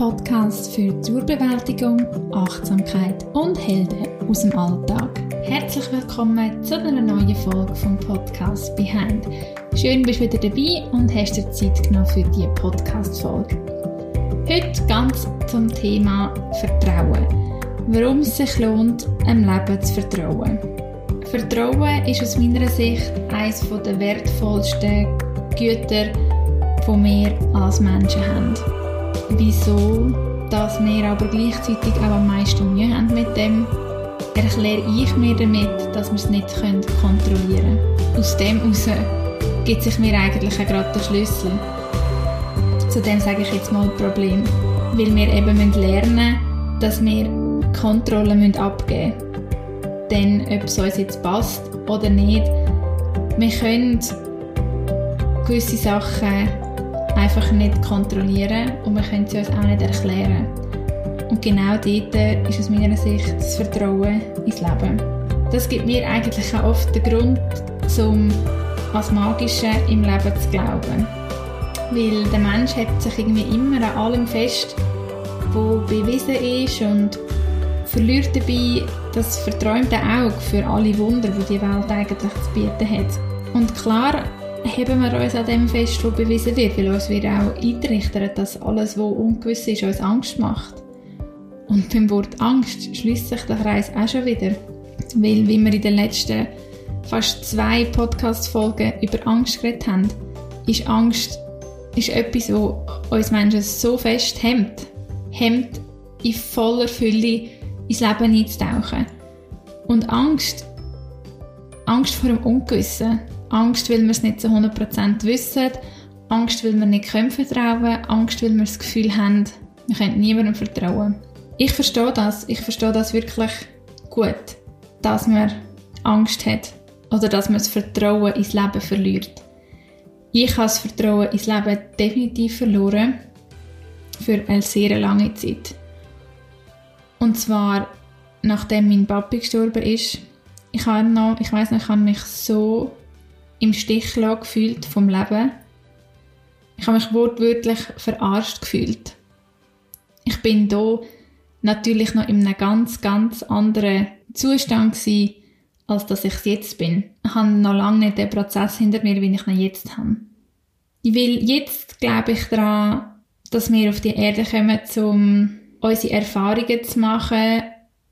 Podcast für Zurbewältigung, Achtsamkeit und Helden aus dem Alltag. Herzlich willkommen zu einer neuen Folge vom Podcast Behind. Schön bist du wieder dabei und hast dir Zeit genommen für diese Podcast-Folge. Heute ganz zum Thema Vertrauen. Warum es sich lohnt, einem Leben zu vertrauen. Vertrauen ist aus meiner Sicht eines der wertvollsten Güter, die wir als Menschen haben wieso dass wir aber gleichzeitig auch am meisten Mühe haben mit dem, erkläre ich mir damit, dass wir es nicht kontrollieren können. Aus dem heraus gibt sich mir eigentlich gerade der Schlüssel. Zu dem sage ich jetzt mal Problem. Weil wir eben lernen müssen, dass wir Kontrolle abgeben müssen. Denn ob es uns jetzt passt oder nicht, wir können gewisse Sachen einfach nicht kontrollieren und wir können sie uns auch nicht erklären. Und genau dort ist aus meiner Sicht das Vertrauen ins Leben. Das gibt mir eigentlich auch oft den Grund, um als Magische im Leben zu glauben. Weil der Mensch hat sich irgendwie immer an allem fest, wo bewiesen ist und verliert dabei das verträumte Auge für alle Wunder, die die Welt eigentlich zu bieten hat. Und klar heben wir uns an dem fest, was bewiesen wird, weil uns wird auch eintrichtern, dass alles, was ungewiss ist, uns Angst macht. Und beim Wort Angst schließt sich der Kreis auch schon wieder. Weil, wie wir in den letzten fast zwei Podcast-Folgen über Angst geredet haben, ist Angst ist etwas, was uns Menschen so fest hemmt. Hemmt, in voller Fülle ins Leben einzutauchen. Und Angst, Angst vor dem Ungewissen, Angst, weil wir es nicht zu 100% wissen, Angst, weil wir nicht können vertrauen Angst, weil wir das Gefühl haben, wir können niemandem vertrauen. Ich verstehe das, ich verstehe das wirklich gut, dass man Angst hat oder dass man das Vertrauen ins Leben verliert. Ich habe das Vertrauen ins Leben definitiv verloren für eine sehr lange Zeit. Und zwar nachdem mein Papi gestorben ist. Ich habe noch, ich weiß noch, ich habe mich so im Stich gefühlt vom Leben. Ich habe mich wortwörtlich verarscht gefühlt. Ich bin da natürlich noch in einem ganz, ganz anderen Zustand gewesen, als dass ich jetzt bin. Ich habe noch lange nicht den Prozess hinter mir, wie ich ihn jetzt habe. Weil jetzt glaube ich daran, dass wir auf die Erde kommen, um unsere Erfahrungen zu machen,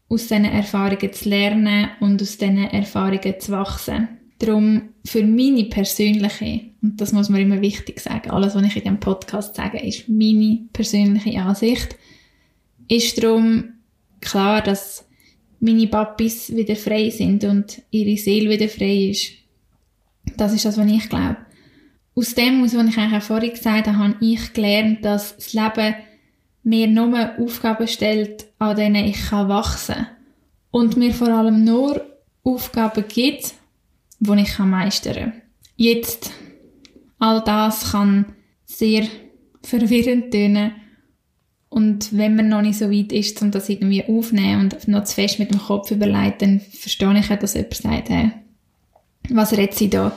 aus diesen Erfahrungen zu lernen und aus diesen Erfahrungen zu wachsen. Darum für meine persönliche, und das muss man immer wichtig sagen, alles, was ich in diesem Podcast sage, ist meine persönliche Ansicht, ist darum klar, dass meine Papis wieder frei sind und ihre Seele wieder frei ist. Das ist das, was ich glaube. Aus dem, was ich eigentlich auch vorhin gesagt habe, habe ich gelernt, dass das Leben mir nur Aufgaben stellt, an denen ich wachsen kann. Und mir vor allem nur Aufgaben gibt, wo ich meistern kann. Jetzt, all das kann sehr verwirrend tönen. Und wenn man noch nicht so weit ist, um das irgendwie aufzunehmen und noch zu fest mit dem Kopf überlegt, dann verstehe ich auch, dass jemand sagt, hey, was redet sie da?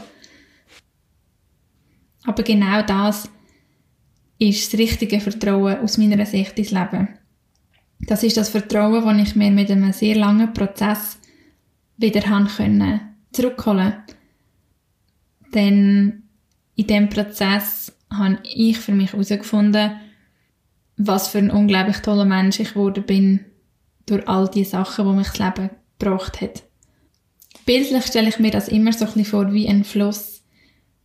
Aber genau das ist das richtige Vertrauen aus meiner Sicht ins Leben. Das ist das Vertrauen, das ich mir mit einem sehr langen Prozess wieder haben können zurückholen. Denn in diesem Prozess habe ich für mich herausgefunden, was für ein unglaublich toller Mensch ich geworden bin durch all die Sachen, die mich das Leben gebracht hat. Bildlich stelle ich mir das immer so ein bisschen vor wie ein Fluss,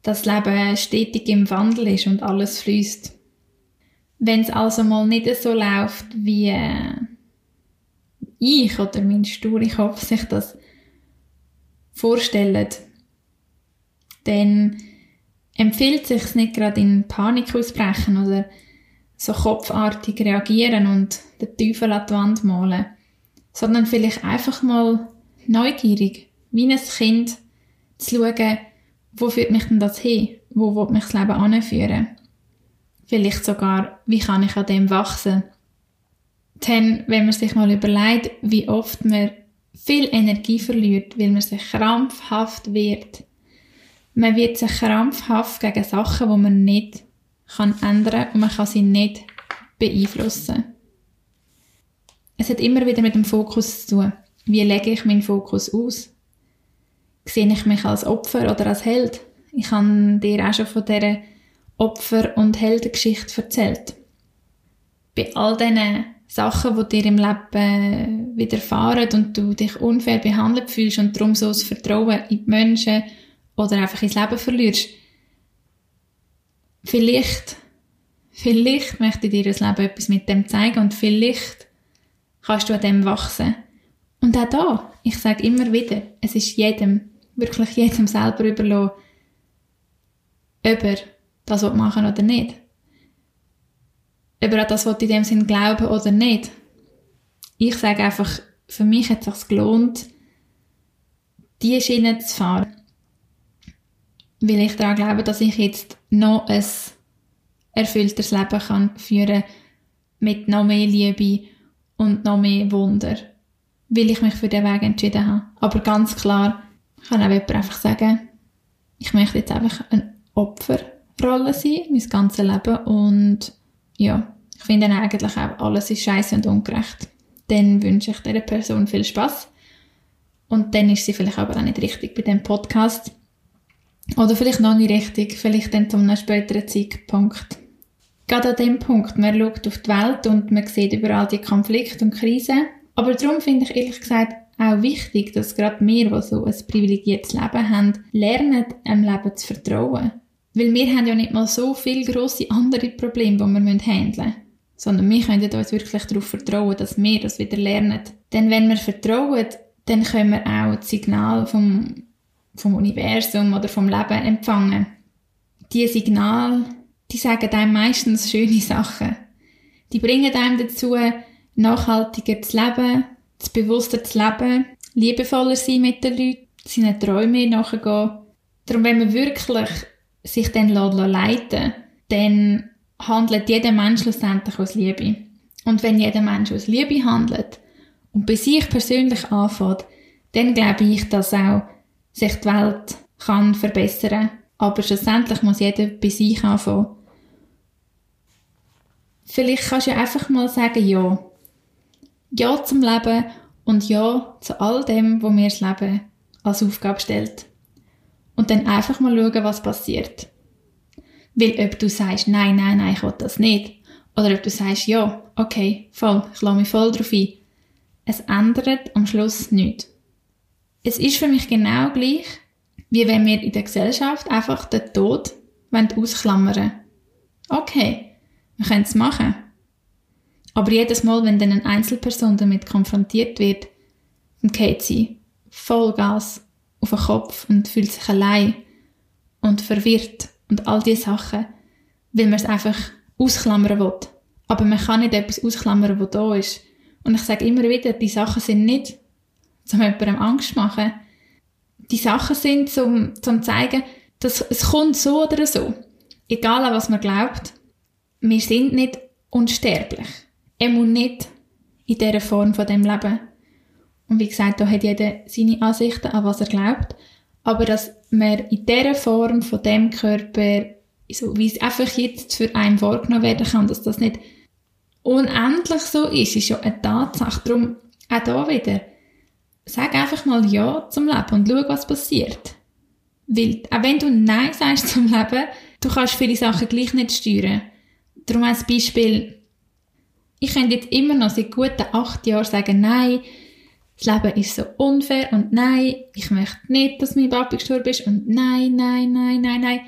das Leben stetig im Wandel ist und alles fließt. Wenn es also mal nicht so läuft, wie äh, ich oder mein sture Kopf sich das vorstellen, dann empfiehlt sich nicht gerade in Panik ausbrechen oder so kopfartig reagieren und den Teufel an die Wand malen, sondern vielleicht einfach mal neugierig, wie ein Kind, zu schauen, wo führt mich denn das hin? Wo wird mich das Leben anführen? Vielleicht sogar, wie kann ich an dem wachsen? Denn wenn man sich mal überlegt, wie oft man viel Energie verliert, weil man sich krampfhaft wird. Man wird sich krampfhaft gegen Sachen, die man nicht kann ändern und man kann sie nicht beeinflussen. Es hat immer wieder mit dem Fokus zu tun. Wie lege ich meinen Fokus aus? Sehe ich mich als Opfer oder als Held? Ich habe dir auch schon von dieser Opfer- und Heldengeschichte erzählt. Bei all diesen Sachen, die dir im Leben widerfahren und du dich unfair behandelt fühlst und darum so das Vertrauen in die Menschen oder einfach ins Leben verlierst, vielleicht, vielleicht möchte dir das Leben etwas mit dem zeigen und vielleicht kannst du an dem wachsen. Und auch da, ich sage immer wieder, es ist jedem, wirklich jedem selber überlassen, ob er das machen oder nicht ob er an das in dem Sinn glauben oder nicht. Ich sage einfach, für mich hat es sich gelohnt, diese Schiene zu fahren. Weil ich daran glaube, dass ich jetzt noch ein erfüllteres Leben kann führen mit noch mehr Liebe und noch mehr Wunder. Weil ich mich für den Weg entschieden habe. Aber ganz klar kann auch jemand einfach sagen, ich möchte jetzt einfach eine Opferrolle sein, mein ganzes Leben und ja, ich finde eigentlich auch, alles ist scheiße und ungerecht. Dann wünsche ich dieser Person viel Spaß. Und dann ist sie vielleicht aber auch nicht richtig bei dem Podcast. Oder vielleicht noch nicht richtig, vielleicht dann zu einem späteren Zeitpunkt. Gerade an dem Punkt, man schaut auf die Welt und man sieht überall die Konflikte und Krisen. Aber darum finde ich ehrlich gesagt auch wichtig, dass gerade wir, die so ein privilegiertes Leben haben, lernen, dem Leben zu vertrauen. Weil wir haben ja nicht mal so viele grosse andere Probleme, die wir handeln müssen. Sondern wir können uns wirklich darauf vertrauen, dass wir das wieder lernen. Denn wenn wir vertrauen, dann können wir auch das Signal vom, vom Universum oder vom Leben empfangen. Diese Signale, die sagen einem meistens schöne Sachen. Die bringen einem dazu, nachhaltiger zu leben, zu bewusster zu leben, liebevoller sein mit den Leuten, seinen Träumen nachgehen. Darum, wenn man wirklich sich dann leiten dann handelt jeder Mensch schlussendlich aus Liebe. Und wenn jeder Mensch aus Liebe handelt und bei sich persönlich anfängt, dann glaube ich, dass auch sich die Welt kann verbessern. Aber schlussendlich muss jeder bei sich anfangen. Vielleicht kannst du einfach mal sagen, ja. Ja zum Leben und ja zu all dem, wo mir das Leben als Aufgabe stellt und dann einfach mal schauen, was passiert. Weil ob du sagst, nein, nein, nein, ich will das nicht, oder ob du sagst, ja, okay, voll, ich lasse mich voll drauf ein, es ändert am Schluss nichts. Es ist für mich genau gleich, wie wenn wir in der Gesellschaft einfach den Tod ausklammern Okay, wir können es machen. Aber jedes Mal, wenn dann eine Einzelperson damit konfrontiert wird, dann geht sie Vollgas auf den Kopf und fühlt sich allein und verwirrt und all diese Sachen, weil man es einfach ausklammern will. Aber man kann nicht etwas ausklammern, was da ist. Und ich sage immer wieder, die Sachen sind nicht, um jemandem Angst zu machen. Die Sachen sind, um, zu zeigen, dass es kommt so oder so. Egal an was man glaubt, wir sind nicht unsterblich. Er muss nicht in dieser Form von dem Leben. Und wie gesagt, da hat jeder seine Ansichten, an was er glaubt. Aber dass man in dieser Form von dem Körper, so wie es einfach jetzt für einen vorgenommen werden kann, dass das nicht unendlich so ist, ist ja eine Tatsache. Darum auch da wieder, sag einfach mal Ja zum Leben und schau, was passiert. Weil, auch wenn du Nein sagst zum Leben, du kannst viele Sachen gleich nicht steuern. Darum als Beispiel, ich könnte jetzt immer noch seit guten acht Jahren sagen, nein, das Leben ist so unfair und nein, ich möchte nicht, dass mein Papa gestorben ist und nein, nein, nein, nein, nein.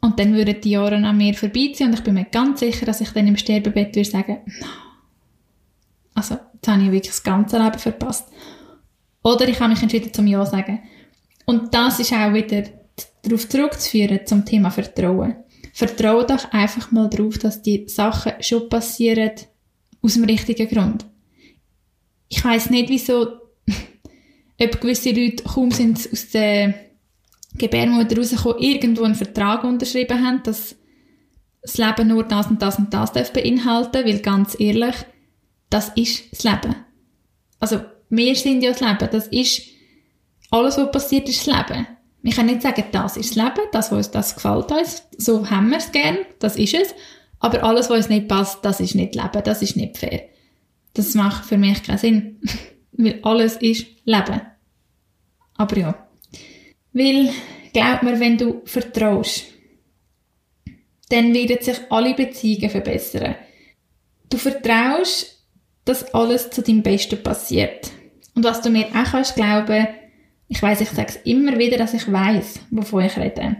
Und dann würden die Jahre an mir vorbeiziehen und ich bin mir ganz sicher, dass ich dann im Sterbebett würde sagen, no. Also, jetzt habe ich wirklich das ganze Leben verpasst. Oder ich habe mich entschieden zum Ja sagen. Und das ist auch wieder darauf zurückzuführen zum Thema Vertrauen. Vertraue doch einfach mal darauf, dass die Sachen schon passieren aus dem richtigen Grund ich weiß nicht, wieso, ob gewisse Leute kaum sind aus der Gebärmutter rausgekommen, irgendwo einen Vertrag unterschrieben haben, dass das Leben nur das und das und das darf beinhalten, weil ganz ehrlich, das ist das Leben. Also, wir sind ja das Leben. Das ist, alles, was passiert, ist das Leben. Wir können nicht sagen, das ist das Leben, das, was uns das gefällt uns, so haben wir es gern, das ist es. Aber alles, was uns nicht passt, das ist nicht Leben, das ist nicht fair. Das macht für mich keinen Sinn. Weil alles ist Leben. Aber ja. Weil, glaub mir, wenn du vertraust, dann werden sich alle Beziehungen verbessern. Du vertraust, dass alles zu deinem Besten passiert. Und was du mir auch kannst glauben, ich weiß, ich sage es immer wieder, dass ich weiß, wovon ich rede.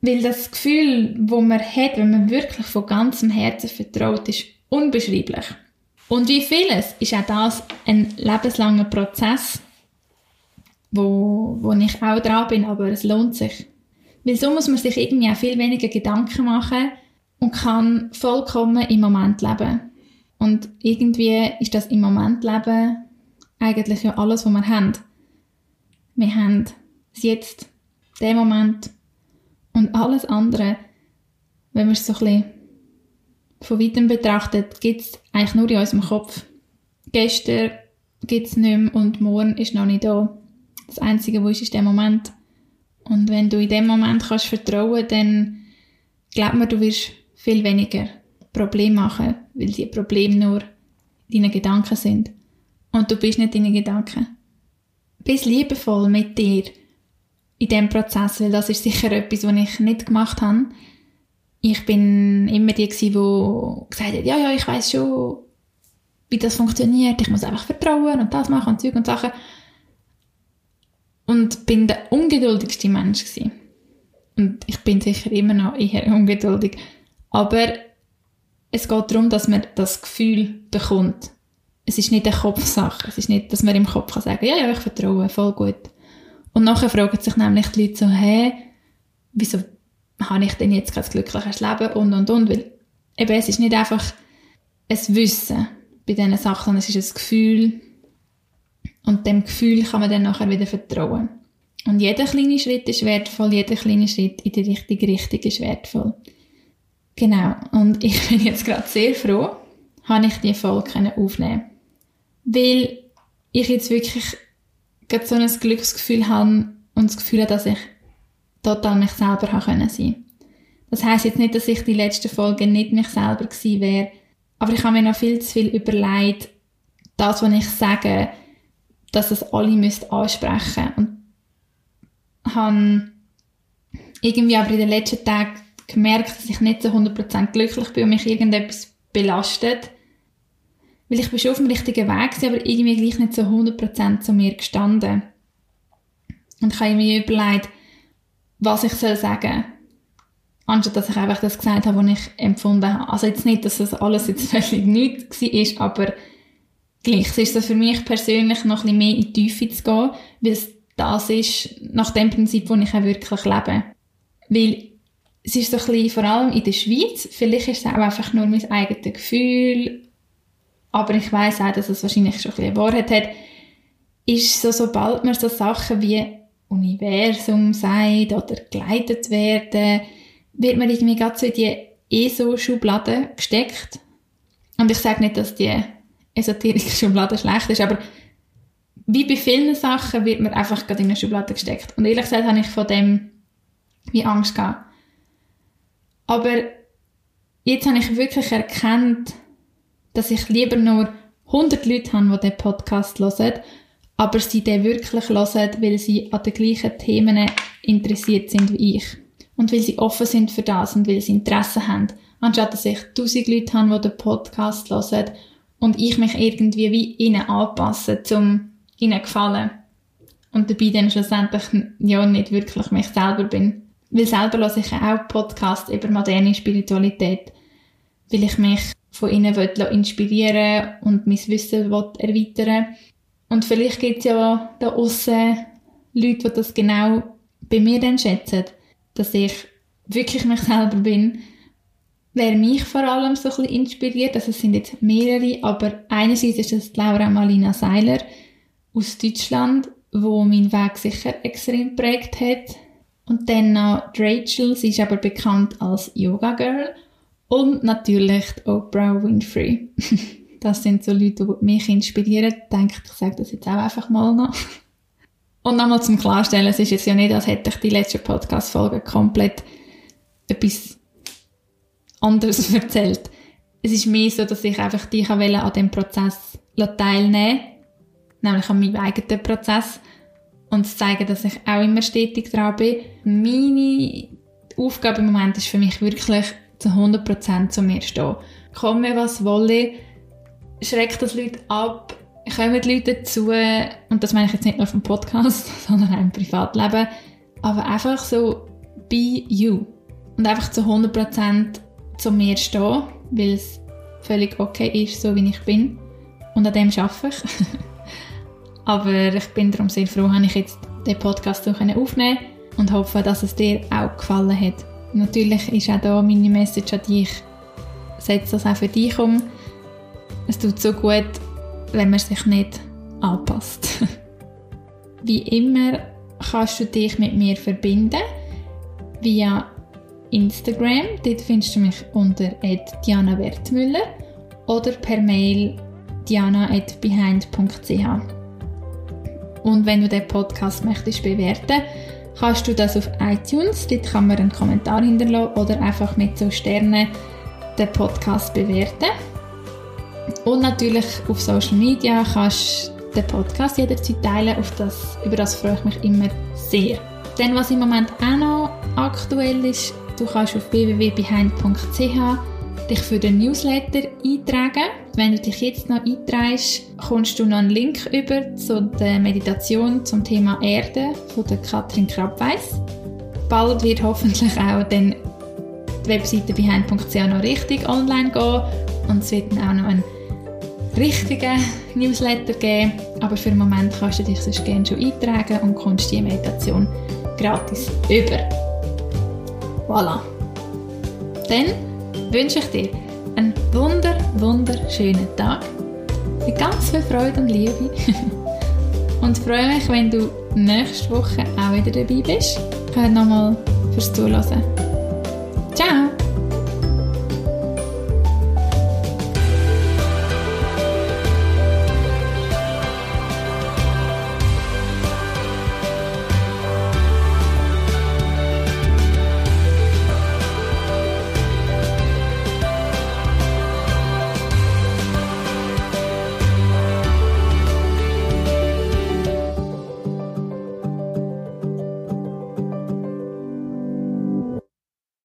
Weil das Gefühl, wo man hat, wenn man wirklich von ganzem Herzen vertraut, ist unbeschreiblich. Und wie vieles ist auch das ein lebenslanger Prozess, wo, wo ich auch dran bin, aber es lohnt sich. Weil so muss man sich irgendwie auch viel weniger Gedanken machen und kann vollkommen im Moment leben. Und irgendwie ist das im Moment leben eigentlich ja alles, was wir haben. Wir haben das Jetzt, den Moment und alles andere, wenn man es so ein bisschen von weitem betrachtet, gibt es eigentlich nur in unserem Kopf. Gestern gibt es nicht mehr und morgen ist noch nicht da. Das Einzige, was ist, ist der Moment. Und wenn du in dem Moment kannst vertrauen, dann glaub mir, du wirst viel weniger Probleme machen, weil die Probleme nur deine Gedanken sind. Und du bist nicht deine Gedanken. Bist liebevoll mit dir in diesem Prozess, weil das ist sicher etwas, was ich nicht gemacht habe. Ich bin immer die die gesagt hat, ja, ja, ich weiß schon, wie das funktioniert, ich muss einfach vertrauen und das machen und Zeug und Sachen. Und bin der ungeduldigste Mensch gewesen. Und ich bin sicher immer noch eher ungeduldig. Aber es geht darum, dass man das Gefühl bekommt. Es ist nicht eine Kopfsache. Es ist nicht, dass man im Kopf kann sagen, ja, ja, ich vertraue, voll gut. Und nachher fragen sich nämlich die Leute so, hä, wieso habe ich denn jetzt kein glückliches Leben und, und, und, weil eben, es ist nicht einfach ein Wissen bei diesen Sachen, es ist ein Gefühl und dem Gefühl kann man dann nachher wieder vertrauen. Und jeder kleine Schritt ist wertvoll, jeder kleine Schritt in die richtige Richtung ist wertvoll. Genau. Und ich bin jetzt gerade sehr froh, habe ich die Folge aufnehmen Weil ich jetzt wirklich gerade so ein Glücksgefühl habe und das Gefühl habe, dass ich total mich selber haben können sein. Das heißt jetzt nicht, dass ich die letzte Folge nicht mich selber gewesen wäre, aber ich habe mir noch viel zu viel überlegt, das, was ich sage, dass es alle müsst ansprechen und habe irgendwie aber in den letzten Tagen gemerkt, dass ich nicht zu 100% glücklich bin und mich irgendetwas belastet. Weil ich bin schon auf dem richtigen Weg gewesen, aber irgendwie gleich nicht zu 100% zu mir gestanden. Und ich habe mir überlegt, was ich soll sagen anstatt dass ich einfach das gesagt habe, was ich empfunden habe. Also jetzt nicht, dass das alles jetzt völlig nichts war, aber gleich. Es ist so für mich persönlich noch ein bisschen mehr in die Tiefe zu gehen, weil es das ist, nach dem Prinzip, wo ich auch wirklich lebe. Weil es ist so ein bisschen, vor allem in der Schweiz, vielleicht ist es auch einfach nur mein eigenes Gefühl, aber ich weiß auch, dass es wahrscheinlich schon ein bisschen Wahrheit hat, ist so, sobald man so Sachen wie Universum sagt oder geleitet werden, wird man irgendwie gerade so in die ESO-Schublade gesteckt. Und ich sage nicht, dass die esoterische Schublade schlecht ist, aber wie bei vielen Sachen wird man einfach gerade in eine Schublade gesteckt. Und ehrlich gesagt habe ich von dem wie Angst gehabt. Aber jetzt habe ich wirklich erkannt, dass ich lieber nur 100 Leute habe, die den Podcast hören, aber sie den wirklich hören, weil sie an den gleichen Themen interessiert sind wie ich. Und weil sie offen sind für das und weil sie Interesse haben. Anstatt dass ich 1000 Leute habe, die den Podcast hören und ich mich irgendwie wie ihnen anpasse, um ihnen gefallen. Und dabei dann schlussendlich ja nicht wirklich mich selber bin. Weil selber höre ich auch Podcasts über moderne Spiritualität, weil ich mich von ihnen inspirieren und mein Wissen erweitern Und vielleicht gibt es ja da außen Leute, die das genau bei mir dann schätzen, dass ich wirklich mich selber bin. Wer mich vor allem so ein bisschen inspiriert, also es sind jetzt mehrere, aber einerseits ist das Laura Malina Seiler aus Deutschland, wo mein Weg sicher extrem prägt hat. Und dann noch Rachel, sie ist aber bekannt als Yoga Girl. Und natürlich Oprah Winfrey. das sind so Leute, die mich inspirieren. Ich denke, ich sage das jetzt auch einfach mal noch. Und nochmal zum Klarstellen, es ist jetzt ja nicht, als hätte ich die letzte Podcast-Folge komplett etwas anderes erzählt. Es ist mehr so, dass ich einfach dich an dem Prozess teilnehmen nämlich an meinem eigenen Prozess und zu zeigen, dass ich auch immer stetig dran bin. Meine Aufgabe im Moment ist für mich wirklich zu 100% zu mir stehen. Komme, was wolle, schreckt das Leute ab, kommen die Leute dazu, und das meine ich jetzt nicht nur dem Podcast, sondern auch im Privatleben, aber einfach so be you und einfach zu 100% zu mir stehen, weil es völlig okay ist, so wie ich bin und an dem arbeite ich. aber ich bin darum sehr froh, dass ich jetzt den Podcast so aufnehmen und hoffe, dass es dir auch gefallen hat. Natürlich ist auch da meine Message an dich, setz das auch für dich um. Es tut so gut, wenn man sich nicht anpasst. Wie immer kannst du dich mit mir verbinden via Instagram. Dort findest du mich unter Diana Wertmüller oder per Mail diana.behind.ch. Und wenn du den Podcast möchtest bewerten, kannst du das auf iTunes. Dort kann man einen Kommentar hinterlassen oder einfach mit so Sternen den Podcast bewerten. Und natürlich auf Social Media kannst du den Podcast jederzeit teilen. Auf das, über das freue ich mich immer sehr. Denn was im Moment auch noch aktuell ist, du kannst auf www.behind.ch dich für den Newsletter eintragen. Wenn du dich jetzt noch einträgst, kommst du noch einen Link über zu der Meditation zum Thema Erde von der Katrin Krabweis. Bald wird hoffentlich auch dann die Webseite behind.ch noch richtig online gehen und es wird dann auch noch einen richtigen Newsletter geben. Aber für den Moment kannst du dich sonst gerne schon eintragen und kommst die Meditation gratis über. Voilà. Dann wünsche ich dir einen wunder, wunderschönen Tag mit ganz viel Freude und Liebe und freue mich, wenn du nächste Woche auch wieder dabei bist. Ich nochmal fürs Zuhören.